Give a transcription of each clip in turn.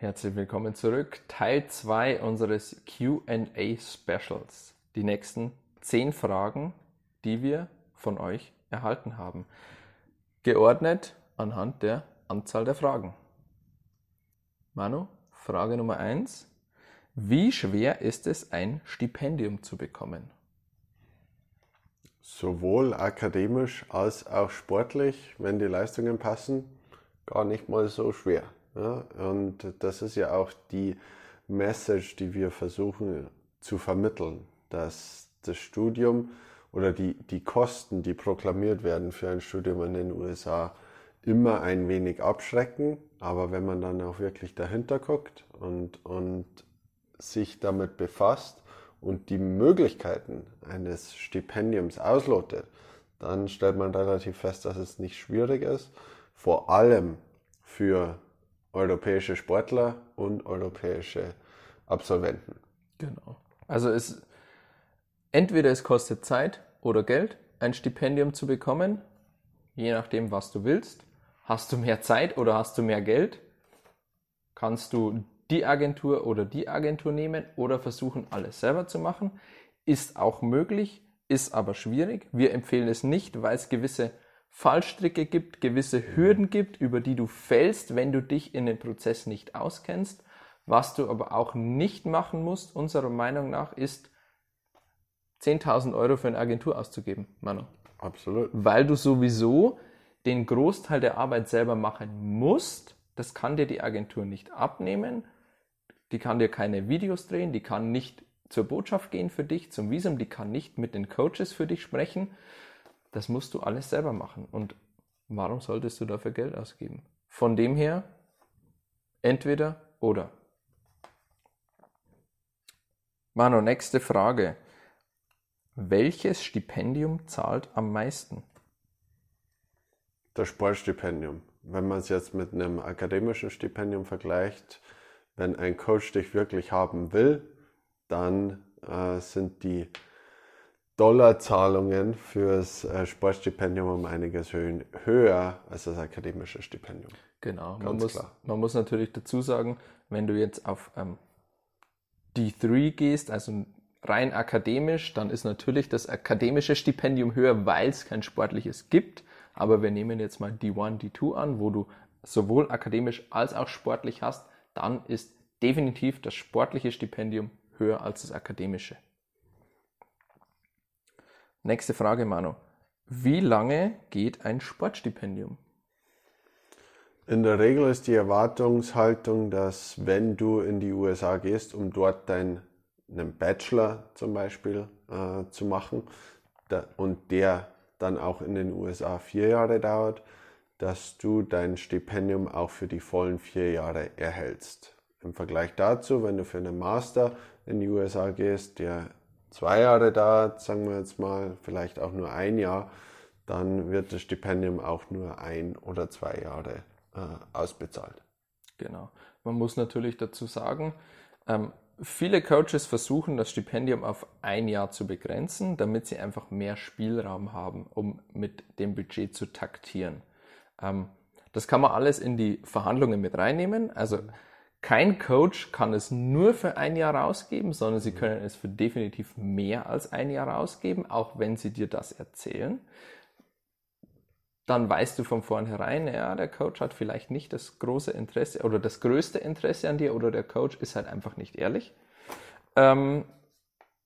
Herzlich willkommen zurück. Teil 2 unseres QA Specials. Die nächsten 10 Fragen, die wir von euch erhalten haben. Geordnet anhand der Anzahl der Fragen. Manu, Frage Nummer 1. Wie schwer ist es, ein Stipendium zu bekommen? Sowohl akademisch als auch sportlich, wenn die Leistungen passen, gar nicht mal so schwer. Ja, und das ist ja auch die Message, die wir versuchen zu vermitteln, dass das Studium oder die, die Kosten, die proklamiert werden für ein Studium in den USA, immer ein wenig abschrecken. Aber wenn man dann auch wirklich dahinter guckt und, und sich damit befasst und die Möglichkeiten eines Stipendiums auslotet, dann stellt man relativ fest, dass es nicht schwierig ist, vor allem für europäische Sportler und europäische Absolventen. Genau. Also es entweder es kostet Zeit oder Geld, ein Stipendium zu bekommen, je nachdem, was du willst. Hast du mehr Zeit oder hast du mehr Geld? Kannst du die Agentur oder die Agentur nehmen oder versuchen, alles selber zu machen? Ist auch möglich, ist aber schwierig. Wir empfehlen es nicht, weil es gewisse Fallstricke gibt, gewisse Hürden gibt, über die du fällst, wenn du dich in dem Prozess nicht auskennst. Was du aber auch nicht machen musst, unserer Meinung nach, ist 10.000 Euro für eine Agentur auszugeben, Manu. Absolut. Weil du sowieso den Großteil der Arbeit selber machen musst. Das kann dir die Agentur nicht abnehmen. Die kann dir keine Videos drehen, die kann nicht zur Botschaft gehen für dich, zum Visum, die kann nicht mit den Coaches für dich sprechen. Das musst du alles selber machen. Und warum solltest du dafür Geld ausgeben? Von dem her, entweder oder. Mano, nächste Frage. Welches Stipendium zahlt am meisten? Das Sportstipendium. Wenn man es jetzt mit einem akademischen Stipendium vergleicht, wenn ein Coach dich wirklich haben will, dann äh, sind die Dollarzahlungen fürs äh, Sportstipendium um einiges höher als das akademische Stipendium. Genau, man muss, man muss natürlich dazu sagen, wenn du jetzt auf ähm, D3 gehst, also rein akademisch, dann ist natürlich das akademische Stipendium höher, weil es kein sportliches gibt. Aber wir nehmen jetzt mal D1, D2 an, wo du sowohl akademisch als auch sportlich hast, dann ist definitiv das sportliche Stipendium höher als das akademische. Nächste Frage, Manu. Wie lange geht ein Sportstipendium? In der Regel ist die Erwartungshaltung, dass wenn du in die USA gehst, um dort deinen Bachelor zum Beispiel äh, zu machen da, und der dann auch in den USA vier Jahre dauert, dass du dein Stipendium auch für die vollen vier Jahre erhältst. Im Vergleich dazu, wenn du für einen Master in die USA gehst, der zwei Jahre dauert, sagen wir jetzt mal, vielleicht auch nur ein Jahr, dann wird das Stipendium auch nur ein oder zwei Jahre äh, ausbezahlt. Genau. Man muss natürlich dazu sagen, ähm, viele Coaches versuchen das Stipendium auf ein Jahr zu begrenzen, damit sie einfach mehr Spielraum haben, um mit dem Budget zu taktieren. Ähm, das kann man alles in die Verhandlungen mit reinnehmen. Also kein Coach kann es nur für ein Jahr rausgeben, sondern sie können es für definitiv mehr als ein Jahr rausgeben, auch wenn sie dir das erzählen. Dann weißt du von vornherein, ja, der Coach hat vielleicht nicht das große Interesse oder das größte Interesse an dir oder der Coach ist halt einfach nicht ehrlich. Ähm,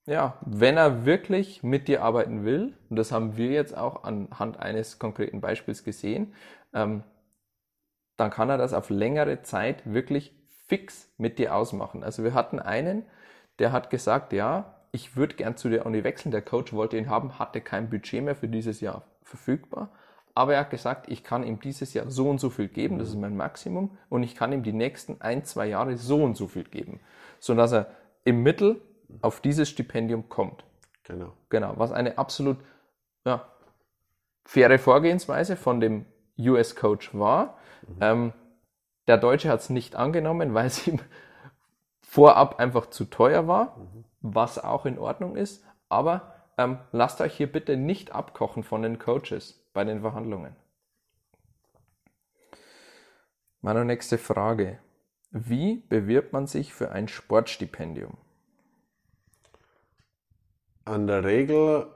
ja, wenn er wirklich mit dir arbeiten will, und das haben wir jetzt auch anhand eines konkreten Beispiels gesehen, ähm, dann kann er das auf längere Zeit wirklich fix mit dir ausmachen. Also wir hatten einen, der hat gesagt, ja, ich würde gern zu der Uni wechseln. Der Coach wollte ihn haben, hatte kein Budget mehr für dieses Jahr verfügbar. Aber er hat gesagt, ich kann ihm dieses Jahr so und so viel geben, das ist mein Maximum, und ich kann ihm die nächsten ein, zwei Jahre so und so viel geben, sodass er im Mittel auf dieses Stipendium kommt. Genau. Genau, was eine absolut ja, faire Vorgehensweise von dem US-Coach war. Mhm. Ähm, der Deutsche hat es nicht angenommen, weil es ihm vorab einfach zu teuer war, mhm. was auch in Ordnung ist. Aber ähm, lasst euch hier bitte nicht abkochen von den Coaches bei den Verhandlungen. Meine nächste Frage. Wie bewirbt man sich für ein Sportstipendium? An der Regel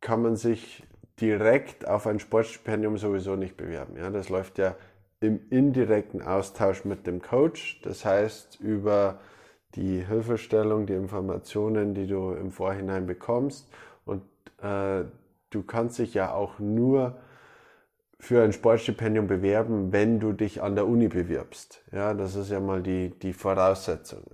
kann man sich direkt auf ein Sportstipendium sowieso nicht bewerben. Ja, das läuft ja im indirekten Austausch mit dem Coach. Das heißt, über die Hilfestellung, die Informationen, die du im Vorhinein bekommst. Und äh, du kannst dich ja auch nur für ein Sportstipendium bewerben, wenn du dich an der Uni bewirbst. Ja, das ist ja mal die, die Voraussetzung.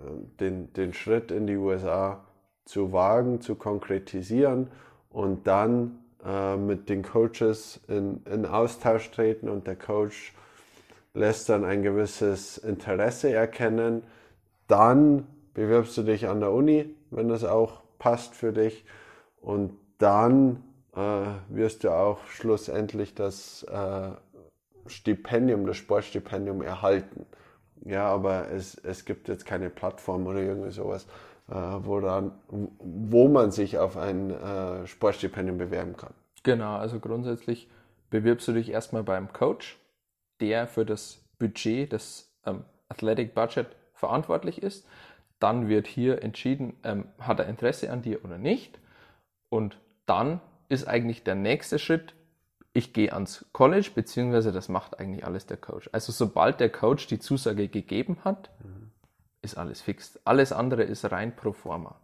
Den, den Schritt in die USA zu wagen, zu konkretisieren und dann äh, mit den Coaches in, in Austausch treten und der Coach lässt dann ein gewisses Interesse erkennen. Dann bewirbst du dich an der Uni, wenn das auch passt für dich. Und dann äh, wirst du auch schlussendlich das äh, Stipendium, das Sportstipendium erhalten. Ja, aber es, es gibt jetzt keine Plattform oder irgendwie sowas, äh, woran, wo man sich auf ein äh, Sportstipendium bewerben kann. Genau, also grundsätzlich bewirbst du dich erstmal beim Coach, der für das Budget, das ähm, Athletic Budget verantwortlich ist. Dann wird hier entschieden, ähm, hat er Interesse an dir oder nicht. Und dann ist eigentlich der nächste Schritt, ich gehe ans College, beziehungsweise das macht eigentlich alles der Coach. Also sobald der Coach die Zusage gegeben hat, mhm. ist alles fix. Alles andere ist rein pro forma.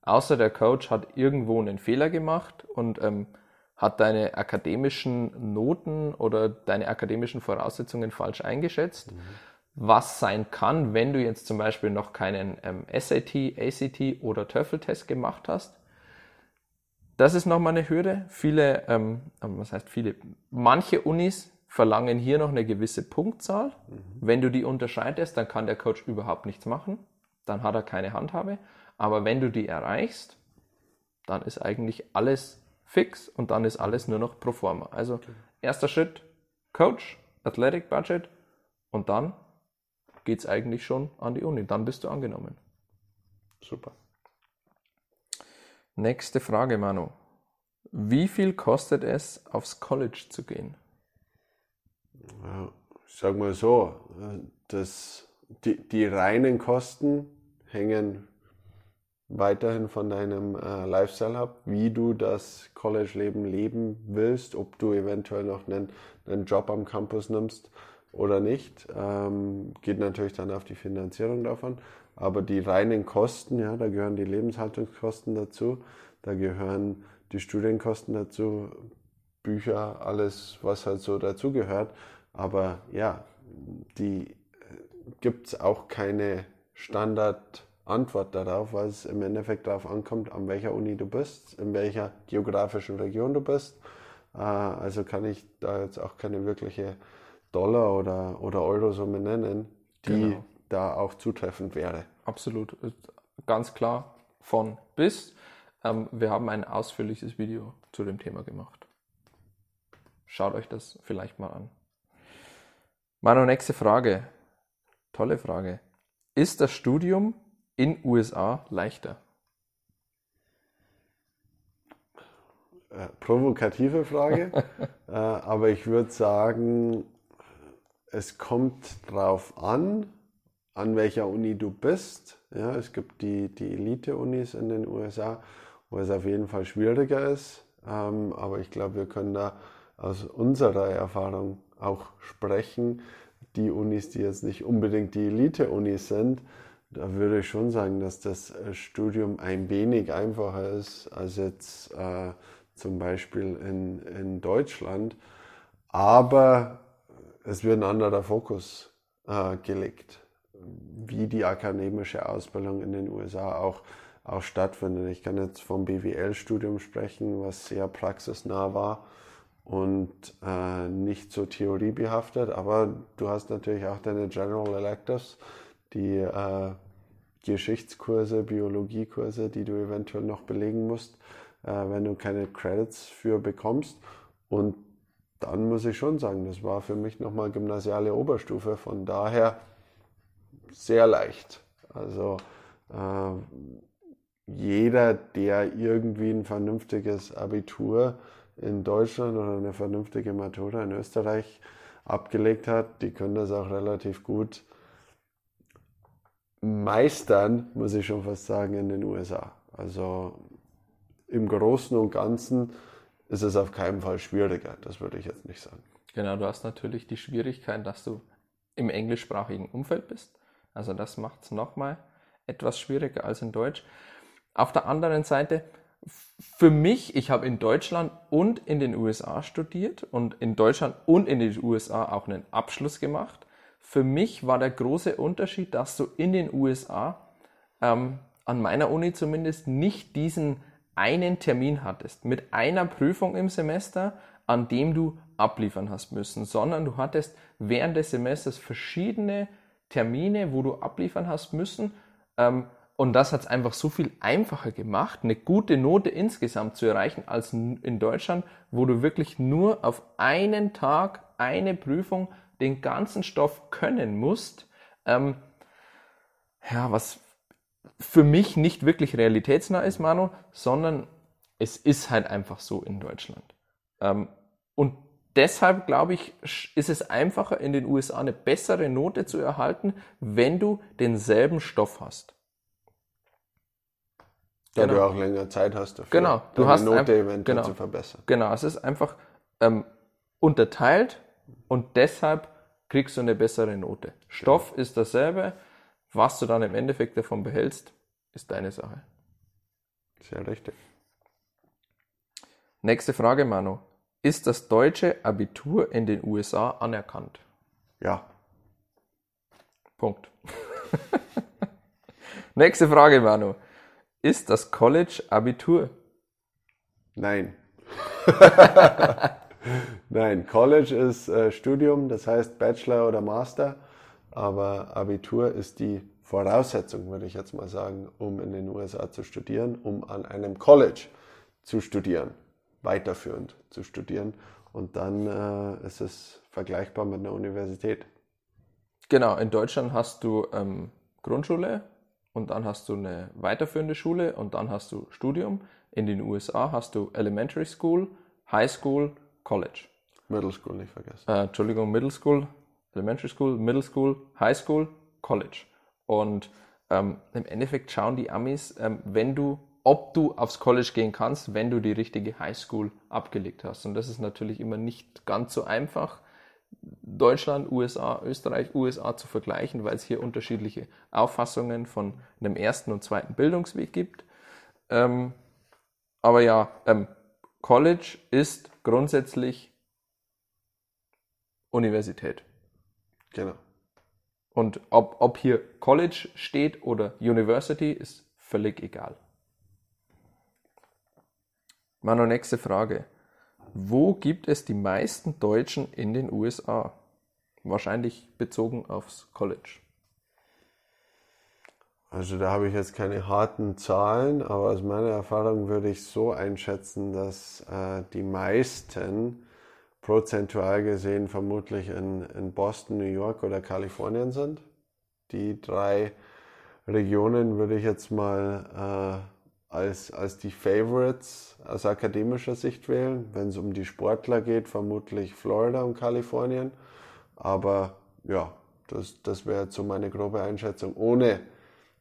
Außer der Coach hat irgendwo einen Fehler gemacht und ähm, hat deine akademischen Noten oder deine akademischen Voraussetzungen falsch eingeschätzt. Mhm. Was sein kann, wenn du jetzt zum Beispiel noch keinen ähm, SAT, ACT oder TOEFL-Test gemacht hast, das ist nochmal eine Hürde. Viele, ähm, ähm, was heißt viele, manche Unis verlangen hier noch eine gewisse Punktzahl. Mhm. Wenn du die unterschreitest, dann kann der Coach überhaupt nichts machen. Dann hat er keine Handhabe. Aber wenn du die erreichst, dann ist eigentlich alles fix und dann ist alles nur noch pro forma. Also okay. erster Schritt, Coach, Athletic Budget und dann geht es eigentlich schon an die Uni. Dann bist du angenommen. Super. Nächste Frage, Manu. Wie viel kostet es, aufs College zu gehen? Ja, ich sag mal so, das, die, die reinen Kosten hängen weiterhin von deinem äh, Lifestyle ab, wie du das College-Leben leben willst, ob du eventuell noch einen, einen Job am Campus nimmst oder nicht. Ähm, geht natürlich dann auf die Finanzierung davon. Aber die reinen Kosten, ja, da gehören die Lebenshaltungskosten dazu, da gehören die Studienkosten dazu, Bücher, alles, was halt so dazugehört. Aber ja, die gibt es auch keine Standardantwort darauf, weil es im Endeffekt darauf ankommt, an welcher Uni du bist, in welcher geografischen Region du bist. Äh, also kann ich da jetzt auch keine wirkliche Dollar- oder, oder Euro-Summe nennen, die genau da auch zutreffend wäre. Absolut. Ganz klar von bis. Ähm, wir haben ein ausführliches Video zu dem Thema gemacht. Schaut euch das vielleicht mal an. Meine nächste Frage. Tolle Frage. Ist das Studium in USA leichter? Äh, provokative Frage, äh, aber ich würde sagen, es kommt drauf an, an welcher Uni du bist. Ja, es gibt die, die Elite-Unis in den USA, wo es auf jeden Fall schwieriger ist. Ähm, aber ich glaube, wir können da aus unserer Erfahrung auch sprechen. Die Unis, die jetzt nicht unbedingt die Elite-Unis sind, da würde ich schon sagen, dass das äh, Studium ein wenig einfacher ist als jetzt äh, zum Beispiel in, in Deutschland. Aber es wird ein anderer Fokus äh, gelegt wie die akademische Ausbildung in den USA auch, auch stattfindet. Ich kann jetzt vom BWL-Studium sprechen, was sehr praxisnah war und äh, nicht so theoriebehaftet, aber du hast natürlich auch deine General Electives, die äh, Geschichtskurse, Biologiekurse, die du eventuell noch belegen musst, äh, wenn du keine Credits für bekommst. Und dann muss ich schon sagen, das war für mich nochmal gymnasiale Oberstufe. Von daher sehr leicht. Also äh, jeder, der irgendwie ein vernünftiges Abitur in Deutschland oder eine vernünftige Matura in Österreich abgelegt hat, die können das auch relativ gut meistern, muss ich schon fast sagen, in den USA. Also im Großen und Ganzen ist es auf keinen Fall schwieriger, das würde ich jetzt nicht sagen. Genau, du hast natürlich die Schwierigkeit, dass du im englischsprachigen Umfeld bist. Also das macht es nochmal etwas schwieriger als in Deutsch. Auf der anderen Seite, für mich, ich habe in Deutschland und in den USA studiert und in Deutschland und in den USA auch einen Abschluss gemacht. Für mich war der große Unterschied, dass du in den USA ähm, an meiner Uni zumindest nicht diesen einen Termin hattest mit einer Prüfung im Semester, an dem du abliefern hast müssen, sondern du hattest während des Semesters verschiedene Termine, wo du abliefern hast müssen. Ähm, und das hat es einfach so viel einfacher gemacht, eine gute Note insgesamt zu erreichen, als in Deutschland, wo du wirklich nur auf einen Tag eine Prüfung den ganzen Stoff können musst. Ähm, ja, was für mich nicht wirklich realitätsnah ist, Manu, sondern es ist halt einfach so in Deutschland. Ähm, und deshalb glaube ich, ist es einfacher in den USA eine bessere Note zu erhalten, wenn du denselben Stoff hast. Da genau. du auch länger Zeit hast dafür, genau. du hast Note eventuell genau. zu verbessern. Genau, es ist einfach ähm, unterteilt und deshalb kriegst du eine bessere Note. Stoff genau. ist dasselbe, was du dann im Endeffekt davon behältst, ist deine Sache. Sehr richtig. Nächste Frage, Manu. Ist das deutsche Abitur in den USA anerkannt? Ja. Punkt. Nächste Frage, Manu. Ist das College Abitur? Nein. Nein, College ist äh, Studium, das heißt Bachelor oder Master, aber Abitur ist die Voraussetzung, würde ich jetzt mal sagen, um in den USA zu studieren, um an einem College zu studieren weiterführend zu studieren. Und dann äh, ist es vergleichbar mit einer Universität. Genau, in Deutschland hast du ähm, Grundschule und dann hast du eine weiterführende Schule und dann hast du Studium. In den USA hast du Elementary School, High School, College. Middle School nicht vergessen. Äh, Entschuldigung, Middle School, Elementary School, Middle School, High School, College. Und ähm, im Endeffekt schauen die Amis, ähm, wenn du ob du aufs College gehen kannst, wenn du die richtige Highschool abgelegt hast. Und das ist natürlich immer nicht ganz so einfach, Deutschland, USA, Österreich, USA zu vergleichen, weil es hier unterschiedliche Auffassungen von einem ersten und zweiten Bildungsweg gibt. Ähm, aber ja, ähm, College ist grundsätzlich Universität. Genau. Und ob, ob hier College steht oder University, ist völlig egal. Meine nächste Frage. Wo gibt es die meisten Deutschen in den USA? Wahrscheinlich bezogen aufs College. Also da habe ich jetzt keine harten Zahlen, aber aus meiner Erfahrung würde ich so einschätzen, dass äh, die meisten prozentual gesehen vermutlich in, in Boston, New York oder Kalifornien sind. Die drei Regionen würde ich jetzt mal äh, als, als die Favorites aus akademischer Sicht wählen. Wenn es um die Sportler geht, vermutlich Florida und Kalifornien. Aber ja, das, das wäre so meine grobe Einschätzung, ohne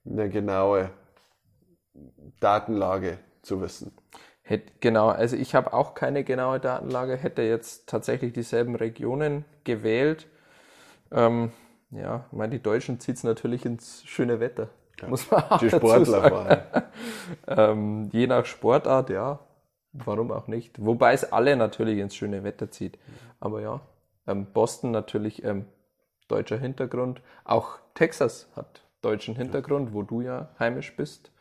eine genaue Datenlage zu wissen. Genau, also ich habe auch keine genaue Datenlage, hätte jetzt tatsächlich dieselben Regionen gewählt. Ähm, ja, ich meine, die Deutschen zieht es natürlich ins schöne Wetter. Ja. Muss man auch Die Sportler fahren. ähm, je nach Sportart, ja. Warum auch nicht? Wobei es alle natürlich ins schöne Wetter zieht. Aber ja, ähm, Boston natürlich ähm, deutscher Hintergrund. Auch Texas hat deutschen Hintergrund, wo du ja heimisch bist.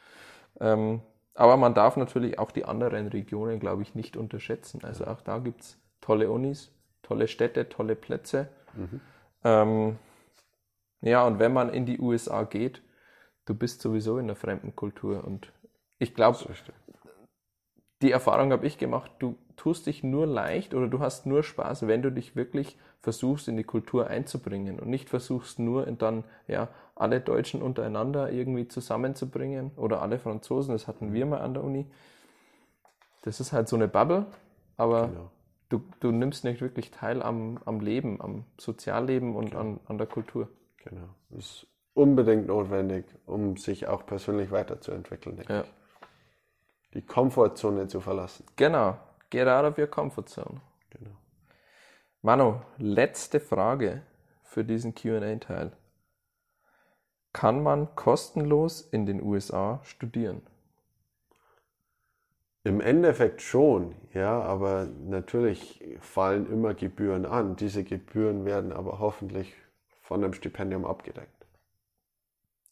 Ähm, aber man darf natürlich auch die anderen Regionen, glaube ich, nicht unterschätzen. Also auch da gibt es tolle Unis, tolle Städte, tolle Plätze. Mhm. Ähm, ja, und wenn man in die USA geht, du bist sowieso in einer fremden Kultur. Und ich glaube, die Erfahrung habe ich gemacht, du tust dich nur leicht oder du hast nur Spaß, wenn du dich wirklich versuchst, in die Kultur einzubringen und nicht versuchst nur dann, ja, alle Deutschen untereinander irgendwie zusammenzubringen oder alle Franzosen, das hatten wir mal an der Uni. Das ist halt so eine Bubble, aber genau. du, du nimmst nicht wirklich teil am, am Leben, am Sozialleben und genau. an, an der Kultur. Genau. Das unbedingt notwendig, um sich auch persönlich weiterzuentwickeln. denke Ja. ich. Die Komfortzone zu verlassen. Genau. Get out of your comfort zone. Genau. Manu, letzte Frage für diesen QA-Teil. Kann man kostenlos in den USA studieren? Im Endeffekt schon, ja, aber natürlich fallen immer Gebühren an. Diese Gebühren werden aber hoffentlich von einem Stipendium abgedeckt.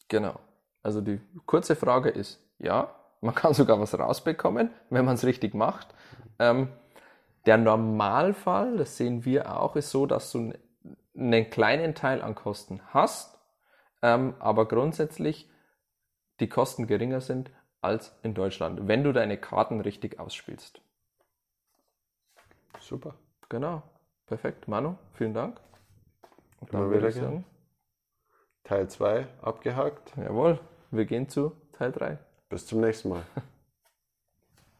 Genau. Also die kurze Frage ist, ja, man kann sogar was rausbekommen, wenn man es richtig macht. Ähm, der Normalfall, das sehen wir auch, ist so, dass du einen kleinen Teil an Kosten hast, ähm, aber grundsätzlich die Kosten geringer sind als in Deutschland, wenn du deine Karten richtig ausspielst. Super. Genau. Perfekt. Manu, vielen Dank. Und dann würde wieder ich sagen, Teil 2 abgehakt. jawohl, wir gehen zu Teil 3. Bis zum nächsten Mal.